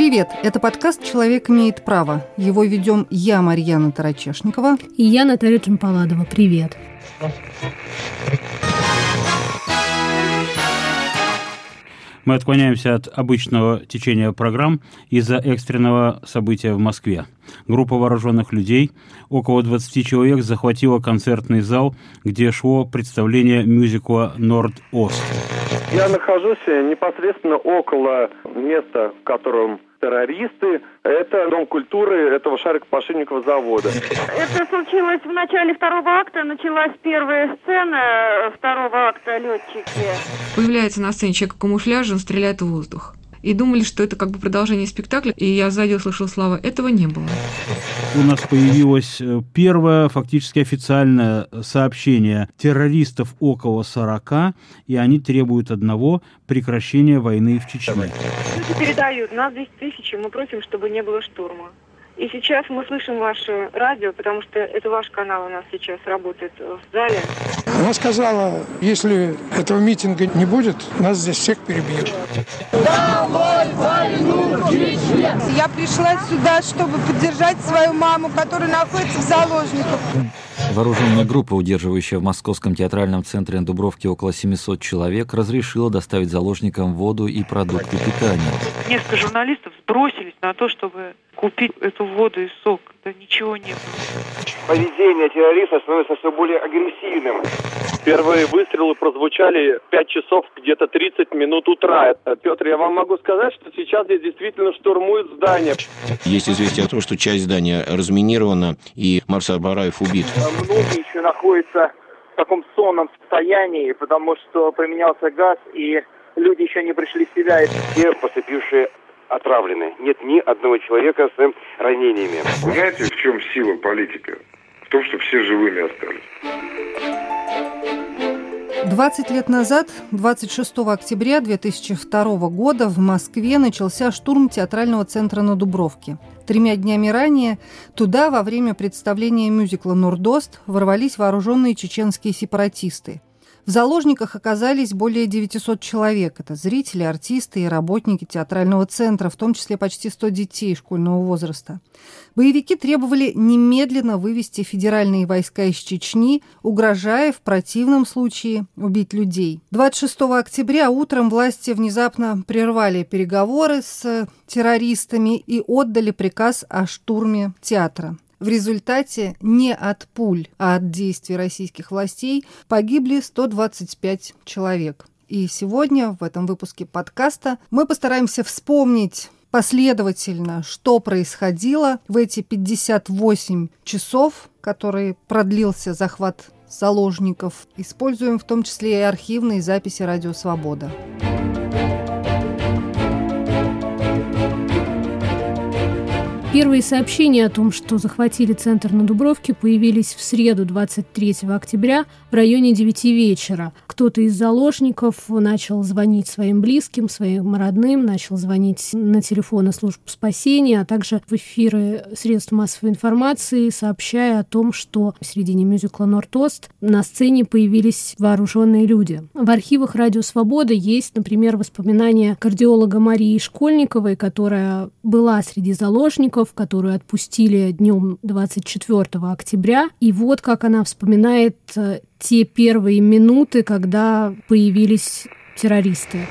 Привет! Это подкаст «Человек имеет право». Его ведем я, Марьяна Тарачешникова. И я, Наталья Джампаладова. Привет! Мы отклоняемся от обычного течения программ из-за экстренного события в Москве. Группа вооруженных людей, около 20 человек, захватила концертный зал, где шло представление мюзикла «Норд-Ост». Я нахожусь непосредственно около места, в котором террористы. Это Дом культуры этого шарикопошенникова завода. Это случилось в начале второго акта. Началась первая сцена второго акта «Летчики». Появляется на сцене человек в камуфляже, он стреляет в воздух и думали, что это как бы продолжение спектакля, и я сзади услышал слова «этого не было». У нас появилось э, первое фактически официальное сообщение террористов около 40, и они требуют одного – прекращения войны в Чечне. Люди передают, нас здесь тысячи, мы просим, чтобы не было штурма. И сейчас мы слышим ваше радио, потому что это ваш канал у нас сейчас работает в зале. Она сказала, если этого митинга не будет, нас здесь всех перебьют. Я пришла сюда, чтобы поддержать свою маму, которая находится в заложниках. Вооруженная группа, удерживающая в Московском театральном центре на Дубровке около 700 человек, разрешила доставить заложникам воду и продукты питания. Несколько журналистов сбросились на то, чтобы купить эту воду и сок. Да ничего не было. Поведение террористов становится все более агрессивным. Первые выстрелы прозвучали 5 часов где-то 30 минут утра. Петр, я вам могу сказать, что сейчас здесь действительно штурмуют здание. Есть известие о том, что часть здания разминирована и Марсал Бараев убит. Многие еще находятся в таком сонном состоянии, потому что применялся газ и люди еще не пришли в себя. Все поступившие отравлены. Нет ни одного человека с ранениями. Знаете, в чем сила политика? В том, что все живыми остались. 20 лет назад, 26 октября 2002 года, в Москве начался штурм театрального центра на Дубровке. Тремя днями ранее туда во время представления мюзикла «Нордост» ворвались вооруженные чеченские сепаратисты – в заложниках оказались более 900 человек. Это зрители, артисты и работники театрального центра, в том числе почти 100 детей школьного возраста. Боевики требовали немедленно вывести федеральные войска из Чечни, угрожая в противном случае убить людей. 26 октября утром власти внезапно прервали переговоры с террористами и отдали приказ о штурме театра. В результате не от пуль, а от действий российских властей погибли 125 человек. И сегодня в этом выпуске подкаста мы постараемся вспомнить последовательно, что происходило в эти 58 часов, которые продлился захват заложников. Используем в том числе и архивные записи «Радио Свобода». Первые сообщения о том, что захватили центр на Дубровке, появились в среду 23 октября в районе 9 вечера. Кто-то из заложников начал звонить своим близким, своим родным, начал звонить на телефоны служб спасения, а также в эфиры средств массовой информации, сообщая о том, что в середине мюзикла «Нортост» на сцене появились вооруженные люди. В архивах «Радио Свобода» есть, например, воспоминания кардиолога Марии Школьниковой, которая была среди заложников, Волков, которую отпустили днем 24 октября. И вот как она вспоминает э, те первые минуты, когда появились террористы.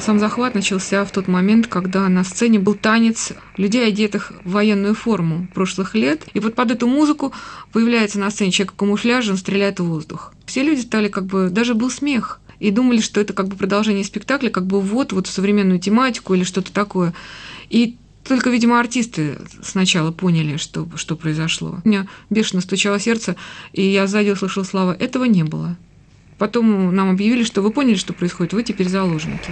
Сам захват начался в тот момент, когда на сцене был танец людей, одетых в военную форму прошлых лет. И вот под эту музыку появляется на сцене человек в камуфляже, он стреляет в воздух. Все люди стали как бы... Даже был смех. И думали, что это как бы продолжение спектакля, как бы вот, вот в современную тематику или что-то такое. И только, видимо, артисты сначала поняли, что, что произошло. У меня бешено стучало сердце, и я сзади услышала слова «этого не было». Потом нам объявили, что вы поняли, что происходит, вы теперь заложники.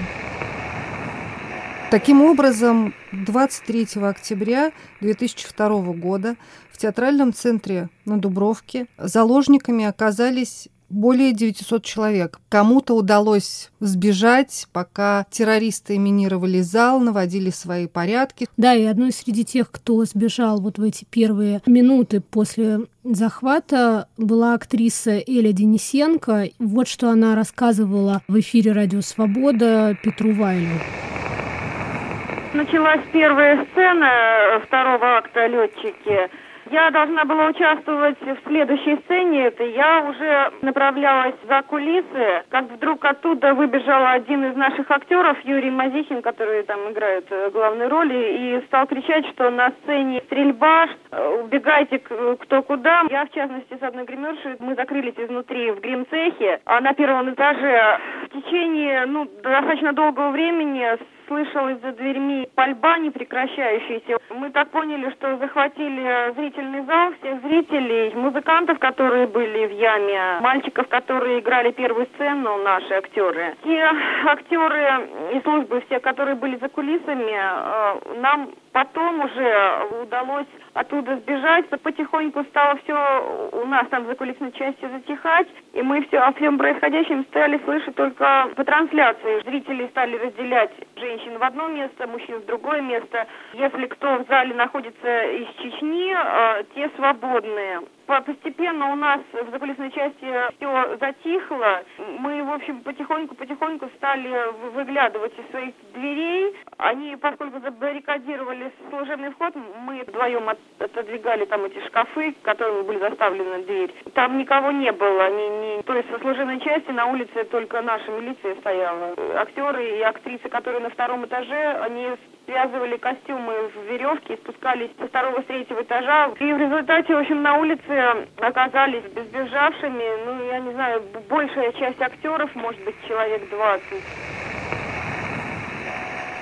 Таким образом, 23 октября 2002 года в театральном центре на Дубровке заложниками оказались более 900 человек. Кому-то удалось сбежать, пока террористы минировали зал, наводили свои порядки. Да, и одной среди тех, кто сбежал вот в эти первые минуты после захвата была актриса Эля Денисенко. Вот что она рассказывала в эфире «Радио Свобода» Петру Вайлю. началась первая сцена второго акта «Летчики», я должна была участвовать в следующей сцене. Это я уже направлялась за кулисы, как вдруг оттуда выбежал один из наших актеров, Юрий Мазихин, который там играет э, главные роли, и стал кричать, что на сцене стрельба, э, убегайте кто куда. Я, в частности, с одной гримершей, мы закрылись изнутри в гримцехе, а на первом этаже в течение ну, достаточно долгого времени слышалась за дверьми пальба непрекращающаяся. Мы так поняли, что захватили зрительный зал, всех зрителей, музыкантов, которые были в яме, мальчиков, которые играли первую сцену, наши актеры. Те актеры и службы все, которые были за кулисами, э, нам потом уже удалось оттуда сбежать. Потихоньку стало все у нас там за кулисной части затихать, и мы все о всем происходящем стали слышать только по трансляции. Зрители стали разделять женщин в одно место, мужчин в другое место. Если кто в зале находится из Чечни, э, те свободные. Постепенно у нас в закулисной части все затихло. Мы, в общем, потихоньку-потихоньку стали выглядывать из своих дверей. Они, поскольку забаррикадировали служебный вход, мы вдвоем отодвигали там эти шкафы, которыми были заставлены дверь. Там никого не было. Ни, ни... То есть со служебной части на улице только наша милиция стояла. Актеры и актрисы, которые на втором этаже, они связывали костюмы в веревке и спускались со второго, третьего этажа. И в результате, в общем, на улице оказались сбежавшими, ну, я не знаю, большая часть актеров, может быть, человек 20.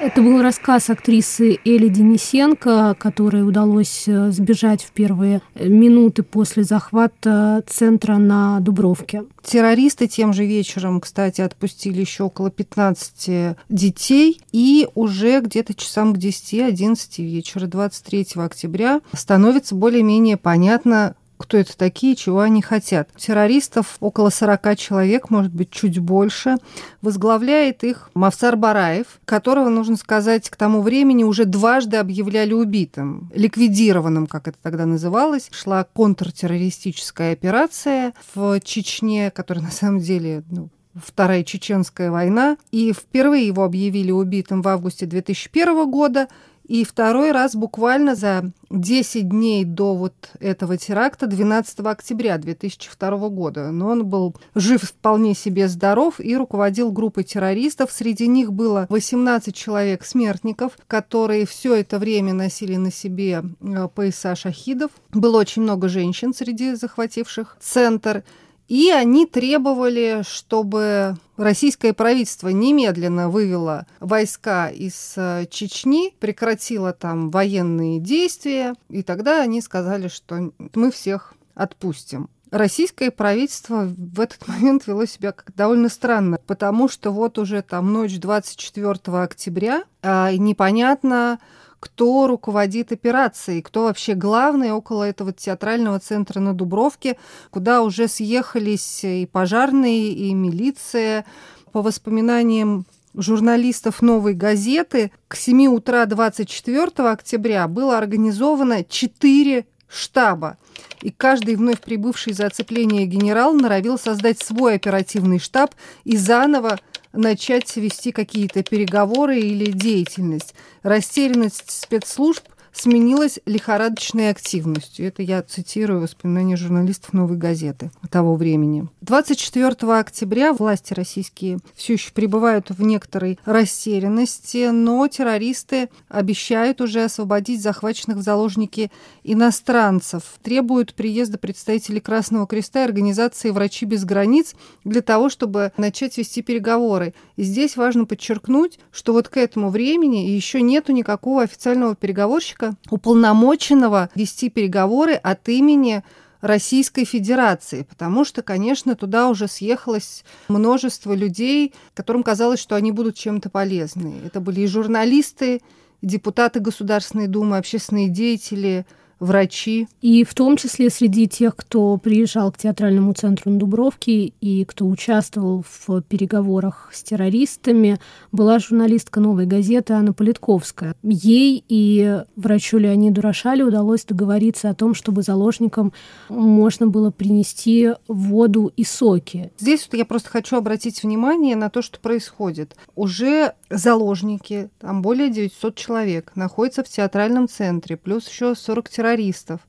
Это был рассказ актрисы Эли Денисенко, которой удалось э, сбежать в первые минуты после захвата центра на Дубровке. Террористы тем же вечером, кстати, отпустили еще около 15 детей, и уже где-то часам к 10-11 вечера 23 октября становится более-менее понятно, кто это такие, чего они хотят. Террористов около 40 человек, может быть, чуть больше. Возглавляет их Мавсар Бараев, которого, нужно сказать, к тому времени уже дважды объявляли убитым, ликвидированным, как это тогда называлось. Шла контртеррористическая операция в Чечне, которая на самом деле ну, Вторая Чеченская война. И впервые его объявили убитым в августе 2001 года. И второй раз буквально за 10 дней до вот этого теракта, 12 октября 2002 года. Но он был жив вполне себе здоров и руководил группой террористов. Среди них было 18 человек-смертников, которые все это время носили на себе э, пояса шахидов. Было очень много женщин среди захвативших центр. И они требовали, чтобы российское правительство немедленно вывело войска из э, Чечни, прекратило там военные действия, и тогда они сказали, что мы всех отпустим. Российское правительство в этот момент вело себя как довольно странно, потому что вот уже там ночь 24 октября, а непонятно, кто руководит операцией, кто вообще главный около этого театрального центра на Дубровке, куда уже съехались и пожарные, и милиция. По воспоминаниям журналистов «Новой газеты», к 7 утра 24 октября было организовано 4 штаба. И каждый вновь прибывший за оцепление генерал норовил создать свой оперативный штаб и заново начать вести какие-то переговоры или деятельность. Растерянность спецслужб сменилась лихорадочной активностью. Это я цитирую воспоминания журналистов «Новой газеты» того времени. 24 октября власти российские все еще пребывают в некоторой растерянности, но террористы обещают уже освободить захваченных в заложники иностранцев, требуют приезда представителей Красного Креста и организации «Врачи без границ» для того, чтобы начать вести переговоры. И здесь важно подчеркнуть, что вот к этому времени еще нету никакого официального переговорщика, человека, уполномоченного вести переговоры от имени Российской Федерации, потому что, конечно, туда уже съехалось множество людей, которым казалось, что они будут чем-то полезны. Это были и журналисты, и депутаты Государственной Думы, общественные деятели, врачи. И в том числе среди тех, кто приезжал к театральному центру на Дубровке и кто участвовал в переговорах с террористами, была журналистка «Новой газеты» Анна Политковская. Ей и врачу Леониду Рошале удалось договориться о том, чтобы заложникам можно было принести воду и соки. Здесь вот я просто хочу обратить внимание на то, что происходит. Уже заложники, там более 900 человек, находятся в театральном центре, плюс еще 40 террористов.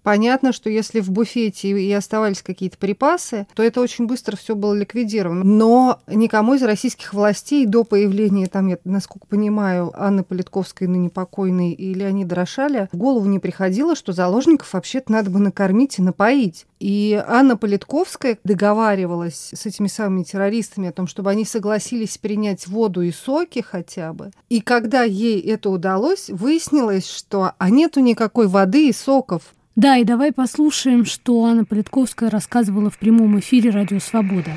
Понятно, что если в буфете и оставались какие-то припасы, то это очень быстро все было ликвидировано. Но никому из российских властей до появления, там, я, насколько понимаю, Анны Политковской, ныне покойной, и Леонида Рошаля, в голову не приходило, что заложников вообще-то надо бы накормить и напоить. И Анна Политковская договаривалась с этими самыми террористами о том, чтобы они согласились принять воду и соки хотя бы. И когда ей это удалось, выяснилось, что а нету никакой воды и соков. Да, и давай послушаем, что Анна Политковская рассказывала в прямом эфире «Радио Свобода».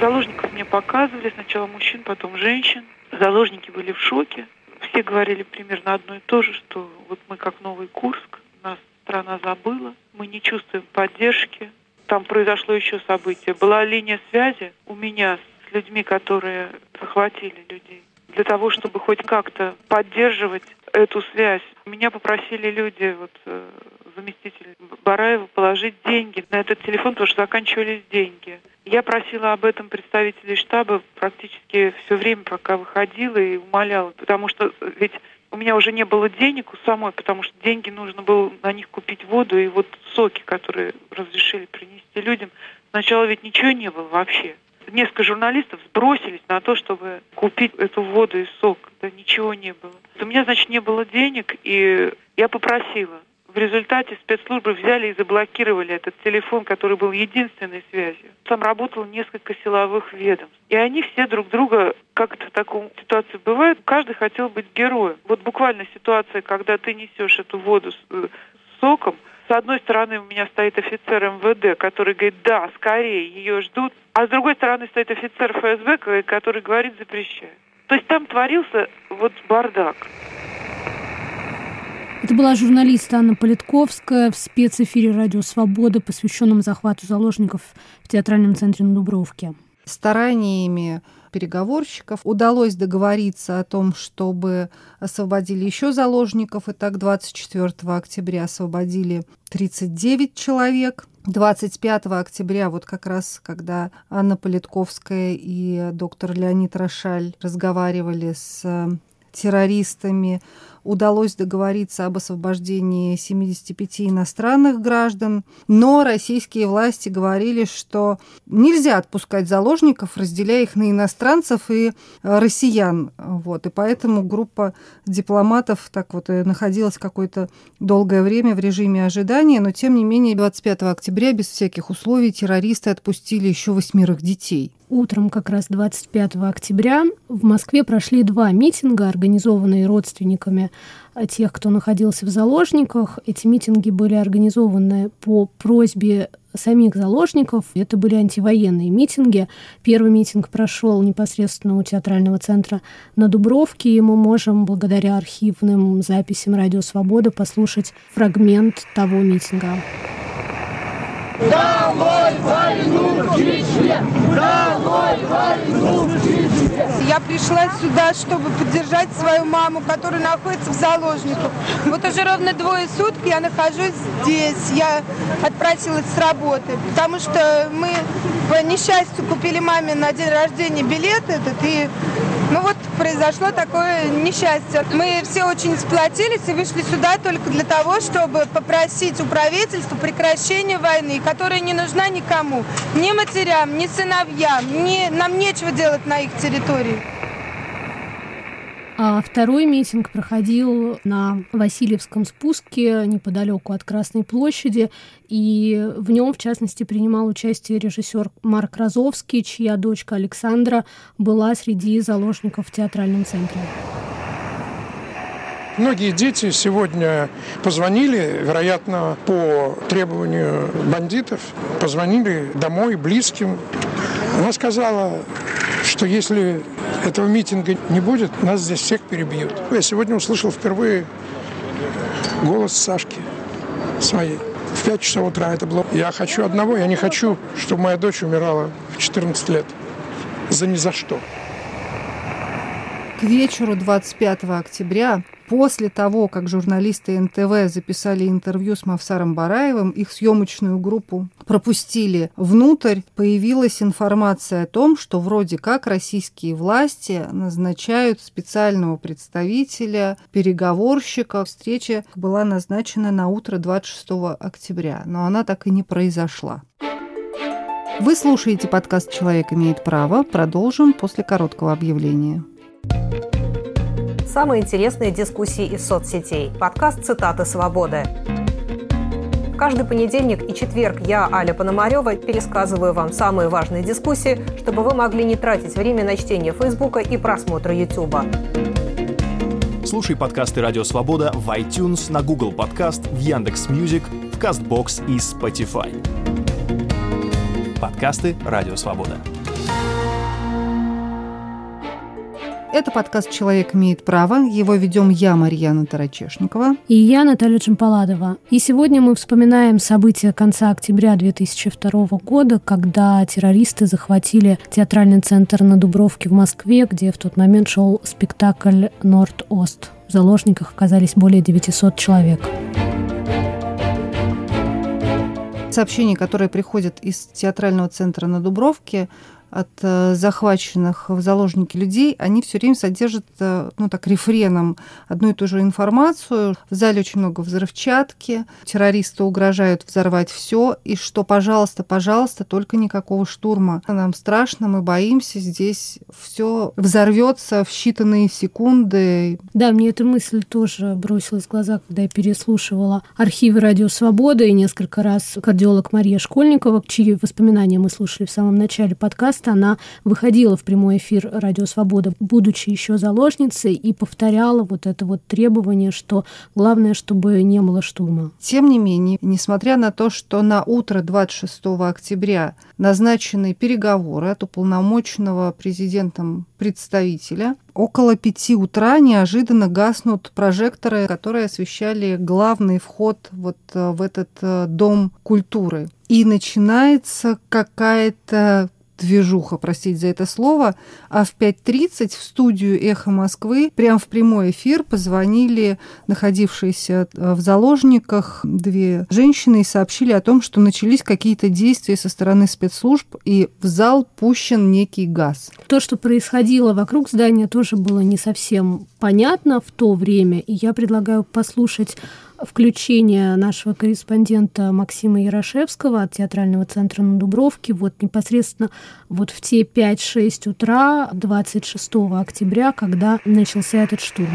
Заложников мне показывали, сначала мужчин, потом женщин. Заложники были в шоке. Все говорили примерно одно и то же, что вот мы как Новый Курск, страна забыла, мы не чувствуем поддержки. Там произошло еще событие. Была линия связи у меня с людьми, которые захватили людей. Для того, чтобы хоть как-то поддерживать эту связь, меня попросили люди, вот э, заместитель Бараева, положить деньги на этот телефон, потому что заканчивались деньги. Я просила об этом представителей штаба практически все время, пока выходила и умоляла, потому что ведь у меня уже не было денег у самой, потому что деньги нужно было на них купить воду и вот соки, которые разрешили принести людям. Сначала ведь ничего не было вообще. Несколько журналистов сбросились на то, чтобы купить эту воду и сок. Да ничего не было. У меня, значит, не было денег, и я попросила в результате спецслужбы взяли и заблокировали этот телефон, который был единственной связью. Там работало несколько силовых ведомств. И они все друг друга, как это в такой ситуации бывает, каждый хотел быть героем. Вот буквально ситуация, когда ты несешь эту воду с, э, с соком, с одной стороны у меня стоит офицер МВД, который говорит, да, скорее, ее ждут. А с другой стороны стоит офицер ФСБ, который говорит, запрещаю. То есть там творился вот бардак. Это была журналист Анна Политковская в спецэфире «Радио Свобода», посвященном захвату заложников в театральном центре на Дубровке. Стараниями переговорщиков удалось договориться о том, чтобы освободили еще заложников. И так 24 октября освободили 39 человек. 25 октября, вот как раз, когда Анна Политковская и доктор Леонид Рошаль разговаривали с террористами, удалось договориться об освобождении 75 иностранных граждан, но российские власти говорили, что нельзя отпускать заложников, разделяя их на иностранцев и россиян. Вот. И поэтому группа дипломатов так вот и находилась какое-то долгое время в режиме ожидания, но тем не менее 25 октября без всяких условий террористы отпустили еще восьмерых детей. Утром как раз 25 октября в Москве прошли два митинга, организованные родственниками тех, кто находился в заложниках. Эти митинги были организованы по просьбе самих заложников. Это были антивоенные митинги. Первый митинг прошел непосредственно у театрального центра на Дубровке, и мы можем благодаря архивным записям «Радио Свобода» послушать фрагмент того митинга. Долой войну в Чечне! Долой войну в Чечне! Я пришла сюда, чтобы поддержать свою маму, которая находится в заложниках. Вот уже ровно двое суток я нахожусь здесь. Я отпросилась с работы, потому что мы по несчастью купили маме на день рождения билет этот, и ну вот произошло такое несчастье. Мы все очень сплотились и вышли сюда только для того, чтобы попросить у правительства прекращения войны, которая не нужна никому. Ни матерям, ни сыновьям, ни, нам нечего делать на их территории. А второй митинг проходил на Васильевском спуске неподалеку от Красной площади, и в нем, в частности, принимал участие режиссер Марк Розовский, чья дочка Александра была среди заложников в театральном центре. Многие дети сегодня позвонили, вероятно, по требованию бандитов, позвонили домой близким. Она сказала, что если этого митинга не будет, нас здесь всех перебьют. Я сегодня услышал впервые голос Сашки своей. В 5 часов утра это было. Я хочу одного, я не хочу, чтобы моя дочь умирала в 14 лет. За ни за что. К вечеру 25 октября, после того, как журналисты НТВ записали интервью с Мавсаром Бараевым, их съемочную группу пропустили внутрь, появилась информация о том, что вроде как российские власти назначают специального представителя, переговорщика. Встреча была назначена на утро 26 октября, но она так и не произошла. Вы слушаете подкаст «Человек имеет право». Продолжим после короткого объявления. Самые интересные дискуссии из соцсетей. Подкаст «Цитаты свободы». Каждый понедельник и четверг я, Аля Пономарева, пересказываю вам самые важные дискуссии, чтобы вы могли не тратить время на чтение Фейсбука и просмотра Ютуба. Слушай подкасты «Радио Свобода» в iTunes, на Google Podcast, в Яндекс Music, в Castbox и Spotify. Подкасты «Радио Свобода». Это подкаст «Человек имеет право». Его ведем я, Марьяна Тарачешникова. И я, Наталья Чемпаладова. И сегодня мы вспоминаем события конца октября 2002 года, когда террористы захватили театральный центр на Дубровке в Москве, где в тот момент шел спектакль «Норд-Ост». В заложниках оказались более 900 человек. Сообщения, которые приходят из театрального центра на Дубровке, от э, захваченных в заложники людей, они все время содержат, э, ну так, рефреном одну и ту же информацию. В зале очень много взрывчатки, террористы угрожают взорвать все, и что, пожалуйста, пожалуйста, только никакого штурма. Нам страшно, мы боимся, здесь все взорвется в считанные секунды. Да, мне эта мысль тоже бросилась в глаза, когда я переслушивала архивы «Радио Свобода» и несколько раз кардиолог Мария Школьникова, чьи воспоминания мы слушали в самом начале подкаста, подкаста она выходила в прямой эфир «Радио Свобода», будучи еще заложницей, и повторяла вот это вот требование, что главное, чтобы не было штурма. Тем не менее, несмотря на то, что на утро 26 октября назначены переговоры от уполномоченного президентом представителя, около пяти утра неожиданно гаснут прожекторы, которые освещали главный вход вот э, в этот э, дом культуры. И начинается какая-то движуха, простите за это слово, а в 5.30 в студию «Эхо Москвы» прямо в прямой эфир позвонили находившиеся э, в заложниках две женщины и сообщили о том, что начались какие-то действия со стороны спецслужб, и в зал пущен некий газ. То, что происходило вокруг здания, тоже было не совсем понятно в то время, и я предлагаю послушать включение нашего корреспондента Максима Ярошевского от театрального центра на Дубровке вот непосредственно вот в те 5-6 утра 26 октября, когда начался этот штурм.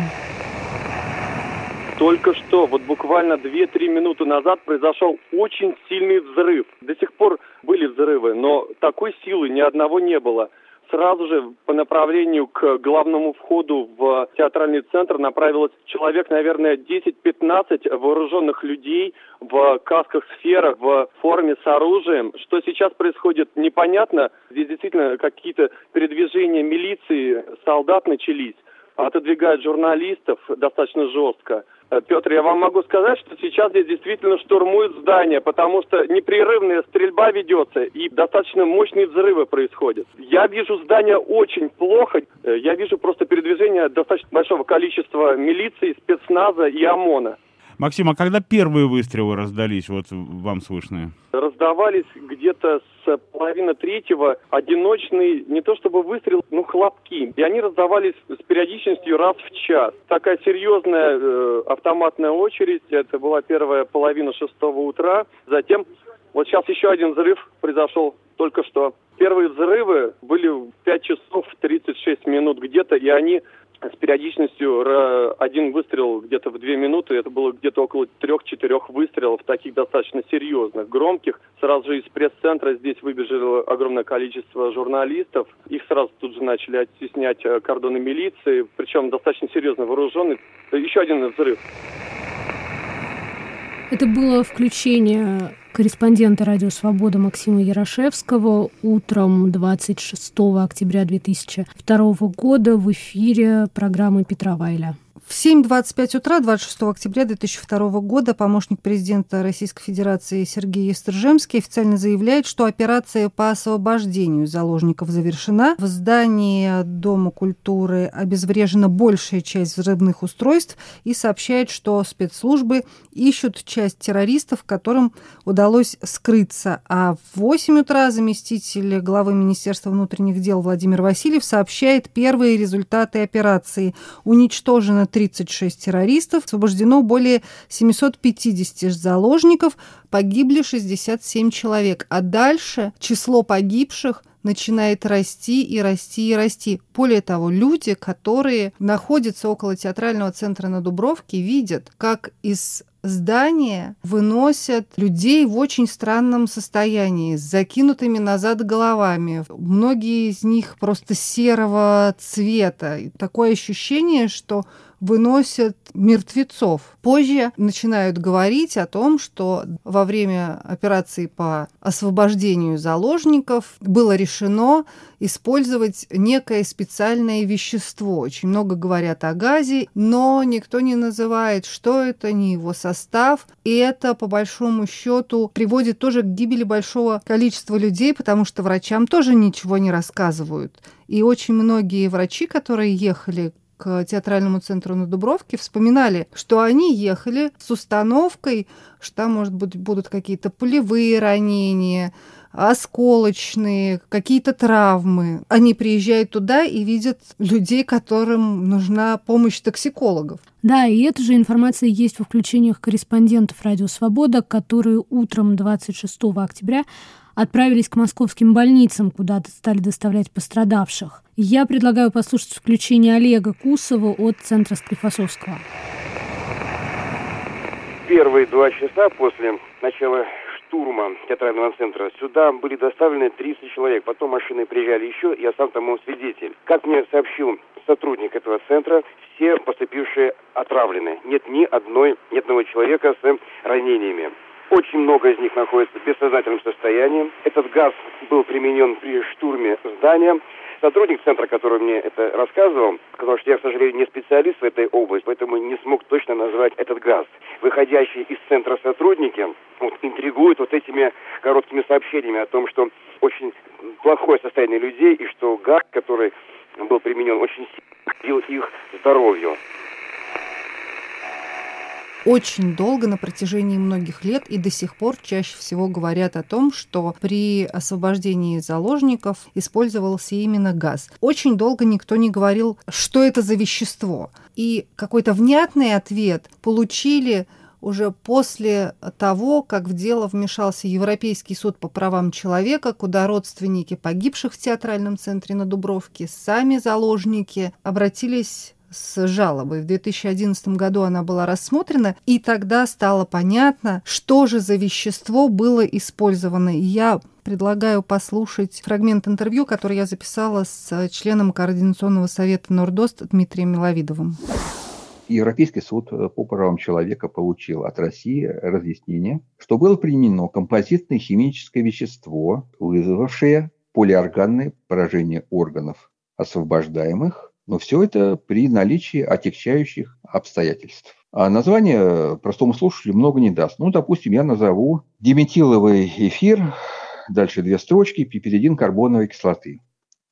Только что, вот буквально 2-3 минуты назад произошел очень сильный взрыв. До сих пор были взрывы, но такой силы ни одного не было сразу же по направлению к главному входу в театральный центр направилось человек, наверное, 10-15 вооруженных людей в касках-сферах, в форме с оружием. Что сейчас происходит, непонятно. Здесь действительно какие-то передвижения милиции, солдат начались отодвигают журналистов достаточно жестко. Э, Петр, я вам могу сказать, что сейчас здесь действительно штурмуют здание, потому что непрерывная стрельба ведется и достаточно мощные взрывы происходят. Я вижу здание очень плохо. Э, я вижу просто передвижение достаточно большого количества милиции, спецназа и ОМОНа. Максим, а когда первые выстрелы раздались, вот вам слышны? Раздавались где-то с половины третьего одиночный, не то чтобы выстрел, ну хлопки. И они раздавались с периодичностью раз в час. Такая серьезная э, автоматная очередь, это была первая половина шестого утра. Затем, вот сейчас еще один взрыв произошел только что. Первые взрывы были в 5 часов 36 минут где-то, и они с периодичностью один выстрел где-то в две минуты, это было где-то около трех-четырех выстрелов, таких достаточно серьезных, громких. Сразу же из пресс-центра здесь выбежало огромное количество журналистов. Их сразу тут же начали оттеснять э, кордоны милиции, причем достаточно серьезно вооруженный. Еще один взрыв. Это было включение корреспондента «Радио Свобода» Максима Ярошевского утром 26 октября 2002 года в эфире программы Петра Вайля. В 7.25 утра 26 октября 2002 года помощник президента Российской Федерации Сергей Естржемский официально заявляет, что операция по освобождению заложников завершена. В здании Дома культуры обезврежена большая часть взрывных устройств и сообщает, что спецслужбы ищут часть террористов, которым удалось скрыться. А в 8 утра заместитель главы Министерства внутренних дел Владимир Васильев сообщает первые результаты операции. Уничтожено 36 террористов, освобождено более 750 заложников, погибли 67 человек. А дальше число погибших начинает расти и расти и расти. Более того, люди, которые находятся около театрального центра на Дубровке, видят, как из здания выносят людей в очень странном состоянии, с закинутыми назад головами. Многие из них просто серого цвета. Такое ощущение, что выносят мертвецов. Позже начинают говорить о том, что во время операции по освобождению заложников было решено использовать некое специальное вещество. Очень много говорят о газе, но никто не называет, что это, ни его состав. И это, по большому счету, приводит тоже к гибели большого количества людей, потому что врачам тоже ничего не рассказывают. И очень многие врачи, которые ехали к театральному центру на Дубровке, вспоминали, что они ехали с установкой, что там, может быть, будут какие-то пулевые ранения, осколочные, какие-то травмы. Они приезжают туда и видят людей, которым нужна помощь токсикологов. Да, и эта же информация есть во включениях корреспондентов «Радио Свобода», которые утром 26 октября отправились к московским больницам, куда стали доставлять пострадавших. Я предлагаю послушать включение Олега Кусова от Центра Склифосовского. Первые два часа после начала штурма театрального центра сюда были доставлены 300 человек. Потом машины приезжали еще, я сам тому свидетель. Как мне сообщил сотрудник этого центра, все поступившие отравлены. Нет ни одной, ни одного человека с ранениями. Очень много из них находится в бессознательном состоянии. Этот газ был применен при штурме здания. Сотрудник центра, который мне это рассказывал, сказал, что я, к сожалению, не специалист в этой области, поэтому не смог точно назвать этот газ. Выходящие из центра сотрудники вот, интригуют вот этими короткими сообщениями о том, что очень плохое состояние людей и что газ, который был применен, очень сильно их здоровью очень долго, на протяжении многих лет, и до сих пор чаще всего говорят о том, что при освобождении заложников использовался именно газ. Очень долго никто не говорил, что это за вещество. И какой-то внятный ответ получили уже после того, как в дело вмешался Европейский суд по правам человека, куда родственники погибших в театральном центре на Дубровке, сами заложники обратились с жалобой. В 2011 году она была рассмотрена, и тогда стало понятно, что же за вещество было использовано. И я предлагаю послушать фрагмент интервью, который я записала с членом Координационного совета Нордост Дмитрием Миловидовым. Европейский суд по правам человека получил от России разъяснение, что было применено композитное химическое вещество, вызвавшее полиорганное поражение органов освобождаемых но все это при наличии отягчающих обстоятельств. А название простому слушателю много не даст. Ну, допустим, я назову диметиловый эфир, дальше две строчки, пипиридин карбоновой кислоты.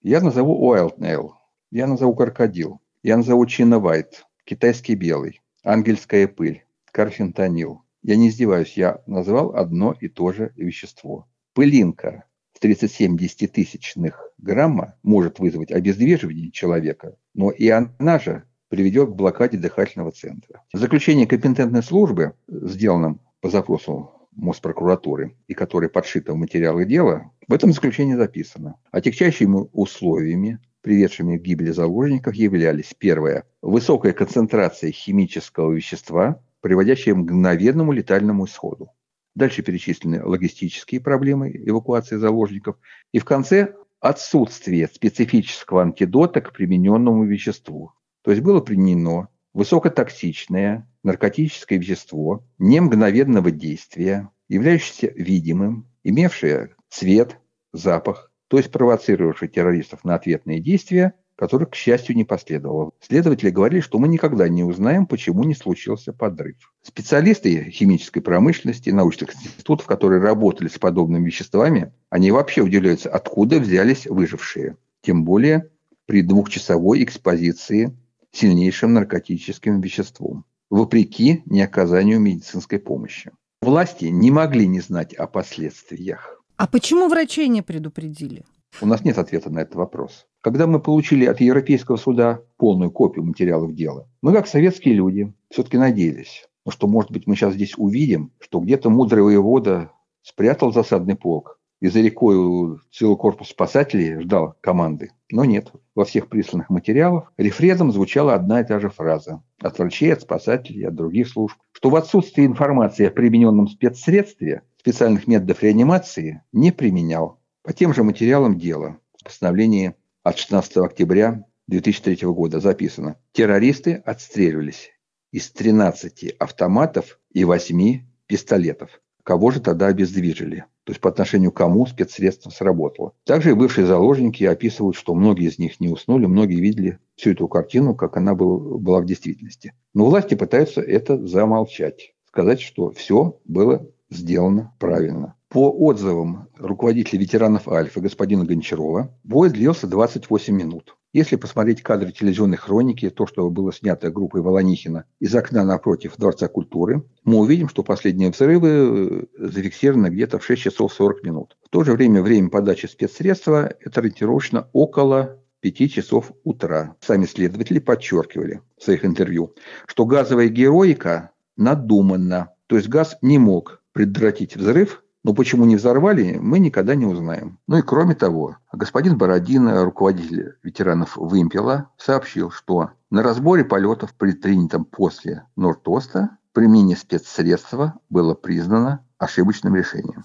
Я назову Уайлднейл, я назову крокодил, я назову чиновайт, китайский белый, ангельская пыль, карфентанил. Я не издеваюсь, я назвал одно и то же вещество. Пылинка, 37 десятитысячных грамма может вызвать обездвиживание человека, но и она же приведет к блокаде дыхательного центра. В заключении компетентной службы, сделанном по запросу Моспрокуратуры и который подшито в материалы дела, в этом заключении записано. Отягчающими условиями, приведшими к гибели заложников, являлись первое – высокая концентрация химического вещества, приводящая к мгновенному летальному исходу. Дальше перечислены логистические проблемы эвакуации заложников. И в конце отсутствие специфического антидота к примененному веществу. То есть было применено высокотоксичное наркотическое вещество не мгновенного действия, являющееся видимым, имевшее цвет, запах, то есть провоцировавшее террористов на ответные действия, которых, к счастью, не последовало. Следователи говорили, что мы никогда не узнаем, почему не случился подрыв. Специалисты химической промышленности, научных институтов, которые работали с подобными веществами, они вообще удивляются, откуда взялись выжившие. Тем более при двухчасовой экспозиции сильнейшим наркотическим веществом, вопреки неоказанию медицинской помощи. Власти не могли не знать о последствиях. А почему врачей не предупредили? У нас нет ответа на этот вопрос. Когда мы получили от Европейского суда полную копию материалов дела, мы, как советские люди, все-таки надеялись, ну, что, может быть, мы сейчас здесь увидим, что где-то мудрый воевода спрятал засадный полк, и за рекой целый корпус спасателей ждал команды. Но нет. Во всех присланных материалах рефредом звучала одна и та же фраза. От врачей, от спасателей, от других служб. Что в отсутствии информации о примененном спецсредстве специальных методов реанимации не применял. По тем же материалам дела. В постановлении от 16 октября 2003 года записано. Террористы отстреливались из 13 автоматов и 8 пистолетов. Кого же тогда обездвижили? То есть по отношению к кому спецсредство сработало. Также и бывшие заложники описывают, что многие из них не уснули, многие видели всю эту картину, как она был, была в действительности. Но власти пытаются это замолчать. Сказать, что все было сделано правильно. По отзывам руководителя ветеранов Альфа господина Гончарова, бой длился 28 минут. Если посмотреть кадры телевизионной хроники, то, что было снято группой Волонихина из окна напротив Дворца культуры, мы увидим, что последние взрывы э, зафиксированы где-то в 6 часов 40 минут. В то же время время подачи спецсредства – это ориентировочно около 5 часов утра. Сами следователи подчеркивали в своих интервью, что газовая героика надуманна. То есть газ не мог предотвратить взрыв, но почему не взорвали, мы никогда не узнаем. Ну и кроме того, господин Бородин, руководитель ветеранов «Вымпела», сообщил, что на разборе полетов, предпринятом после Нортоста, применение спецсредства было признано ошибочным решением.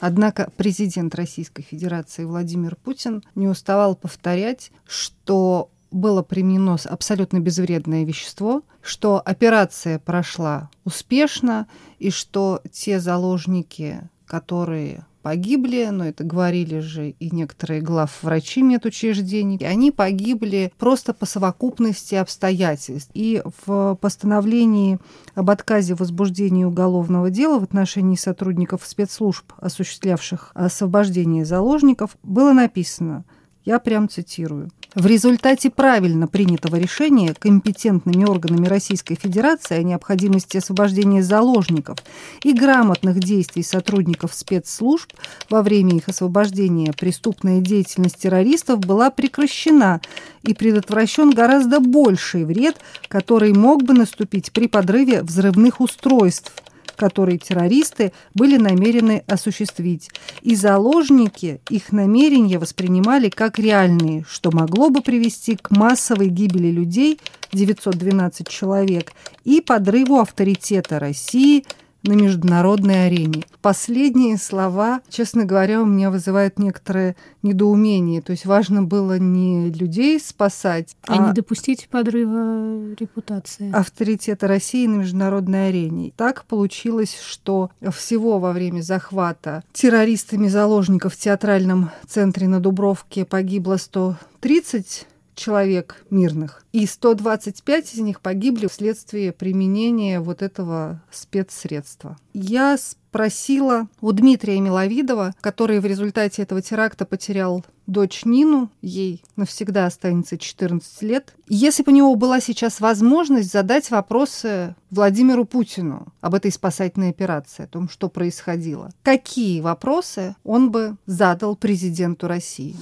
Однако президент Российской Федерации Владимир Путин не уставал повторять, что было применено абсолютно безвредное вещество, что операция прошла успешно и что те заложники, которые погибли, но это говорили же и некоторые главврачи медучреждений, они погибли просто по совокупности обстоятельств. И в постановлении об отказе в возбуждении уголовного дела в отношении сотрудников спецслужб, осуществлявших освобождение заложников, было написано – я прям цитирую. В результате правильно принятого решения компетентными органами Российской Федерации о необходимости освобождения заложников и грамотных действий сотрудников спецслужб во время их освобождения преступная деятельность террористов была прекращена и предотвращен гораздо больший вред, который мог бы наступить при подрыве взрывных устройств – которые террористы были намерены осуществить. И заложники их намерения воспринимали как реальные, что могло бы привести к массовой гибели людей, 912 человек, и подрыву авторитета России – на международной арене. Последние слова, честно говоря, у меня вызывают некоторое недоумение. То есть важно было не людей спасать, а, а не допустить подрыва репутации. Авторитета России на международной арене. Так получилось, что всего во время захвата террористами заложников в театральном центре на Дубровке погибло 130 человек мирных, и 125 из них погибли вследствие применения вот этого спецсредства. Я спросила у Дмитрия Миловидова, который в результате этого теракта потерял дочь Нину, ей навсегда останется 14 лет. Если бы у него была сейчас возможность задать вопросы Владимиру Путину об этой спасательной операции, о том, что происходило, какие вопросы он бы задал президенту России?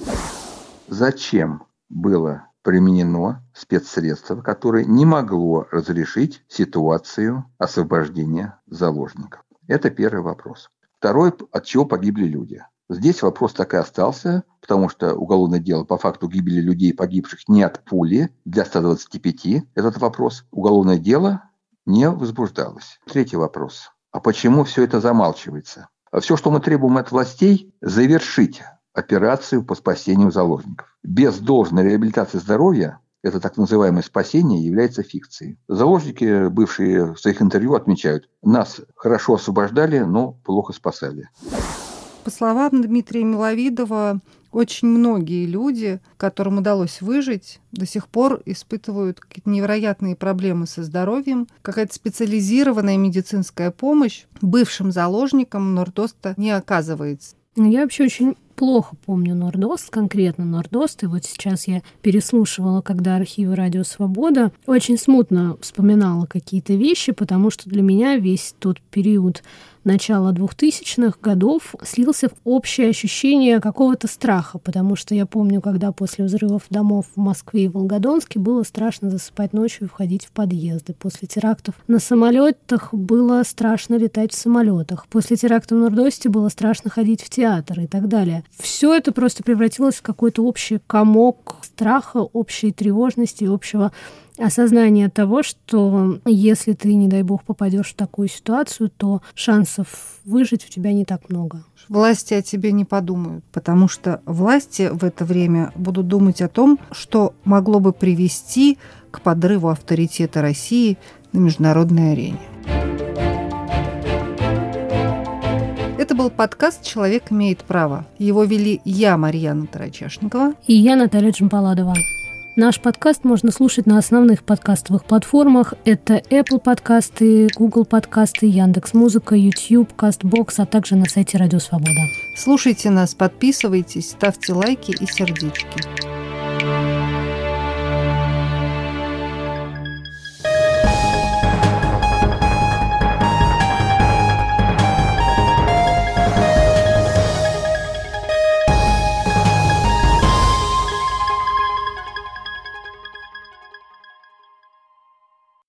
Зачем было применено спецсредство, которое не могло разрешить ситуацию освобождения заложников. Это первый вопрос. Второй, от чего погибли люди. Здесь вопрос так и остался, потому что уголовное дело по факту гибели людей, погибших не от пули, для 125, этот вопрос, уголовное дело не возбуждалось. Третий вопрос. А почему все это замалчивается? Все, что мы требуем от властей, завершить операцию по спасению заложников. Без должной реабилитации здоровья это так называемое спасение является фикцией. Заложники, бывшие в своих интервью, отмечают, нас хорошо освобождали, но плохо спасали. По словам Дмитрия Миловидова, очень многие люди, которым удалось выжить, до сих пор испытывают какие-то невероятные проблемы со здоровьем. Какая-то специализированная медицинская помощь бывшим заложникам Нордоста не оказывается. Я вообще очень плохо помню Нордост, конкретно Нордост, и вот сейчас я переслушивала, когда архивы Радио Свобода, очень смутно вспоминала какие-то вещи, потому что для меня весь тот период начала 2000-х годов слился в общее ощущение какого-то страха, потому что я помню, когда после взрывов домов в Москве и Волгодонске было страшно засыпать ночью и входить в подъезды. После терактов на самолетах было страшно летать в самолетах. После теракта в Нордосте было страшно ходить в театр и так далее. Все это просто превратилось в какой-то общий комок страха, общей тревожности, общего осознание того, что если ты, не дай бог, попадешь в такую ситуацию, то шансов выжить у тебя не так много. Власти о тебе не подумают, потому что власти в это время будут думать о том, что могло бы привести к подрыву авторитета России на международной арене. Это был подкаст «Человек имеет право». Его вели я, Марьяна Тарачашникова. И я, Наталья Джампаладова. Наш подкаст можно слушать на основных подкастовых платформах. Это Apple подкасты, Google подкасты, Яндекс Музыка, YouTube, Castbox, а также на сайте Радио Свобода. Слушайте нас, подписывайтесь, ставьте лайки и сердечки.